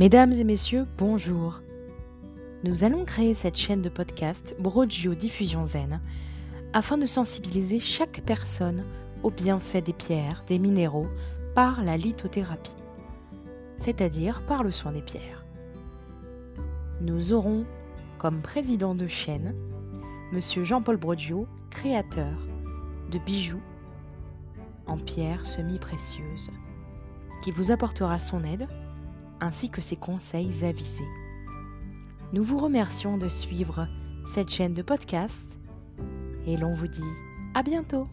Mesdames et messieurs, bonjour. Nous allons créer cette chaîne de podcast Brogio Diffusion Zen afin de sensibiliser chaque personne aux bienfaits des pierres, des minéraux par la lithothérapie, c'est-à-dire par le soin des pierres. Nous aurons comme président de chaîne Monsieur Jean-Paul Brodio, créateur de bijoux en pierres semi-précieuses, qui vous apportera son aide ainsi que ses conseils avisés. Nous vous remercions de suivre cette chaîne de podcast et l'on vous dit à bientôt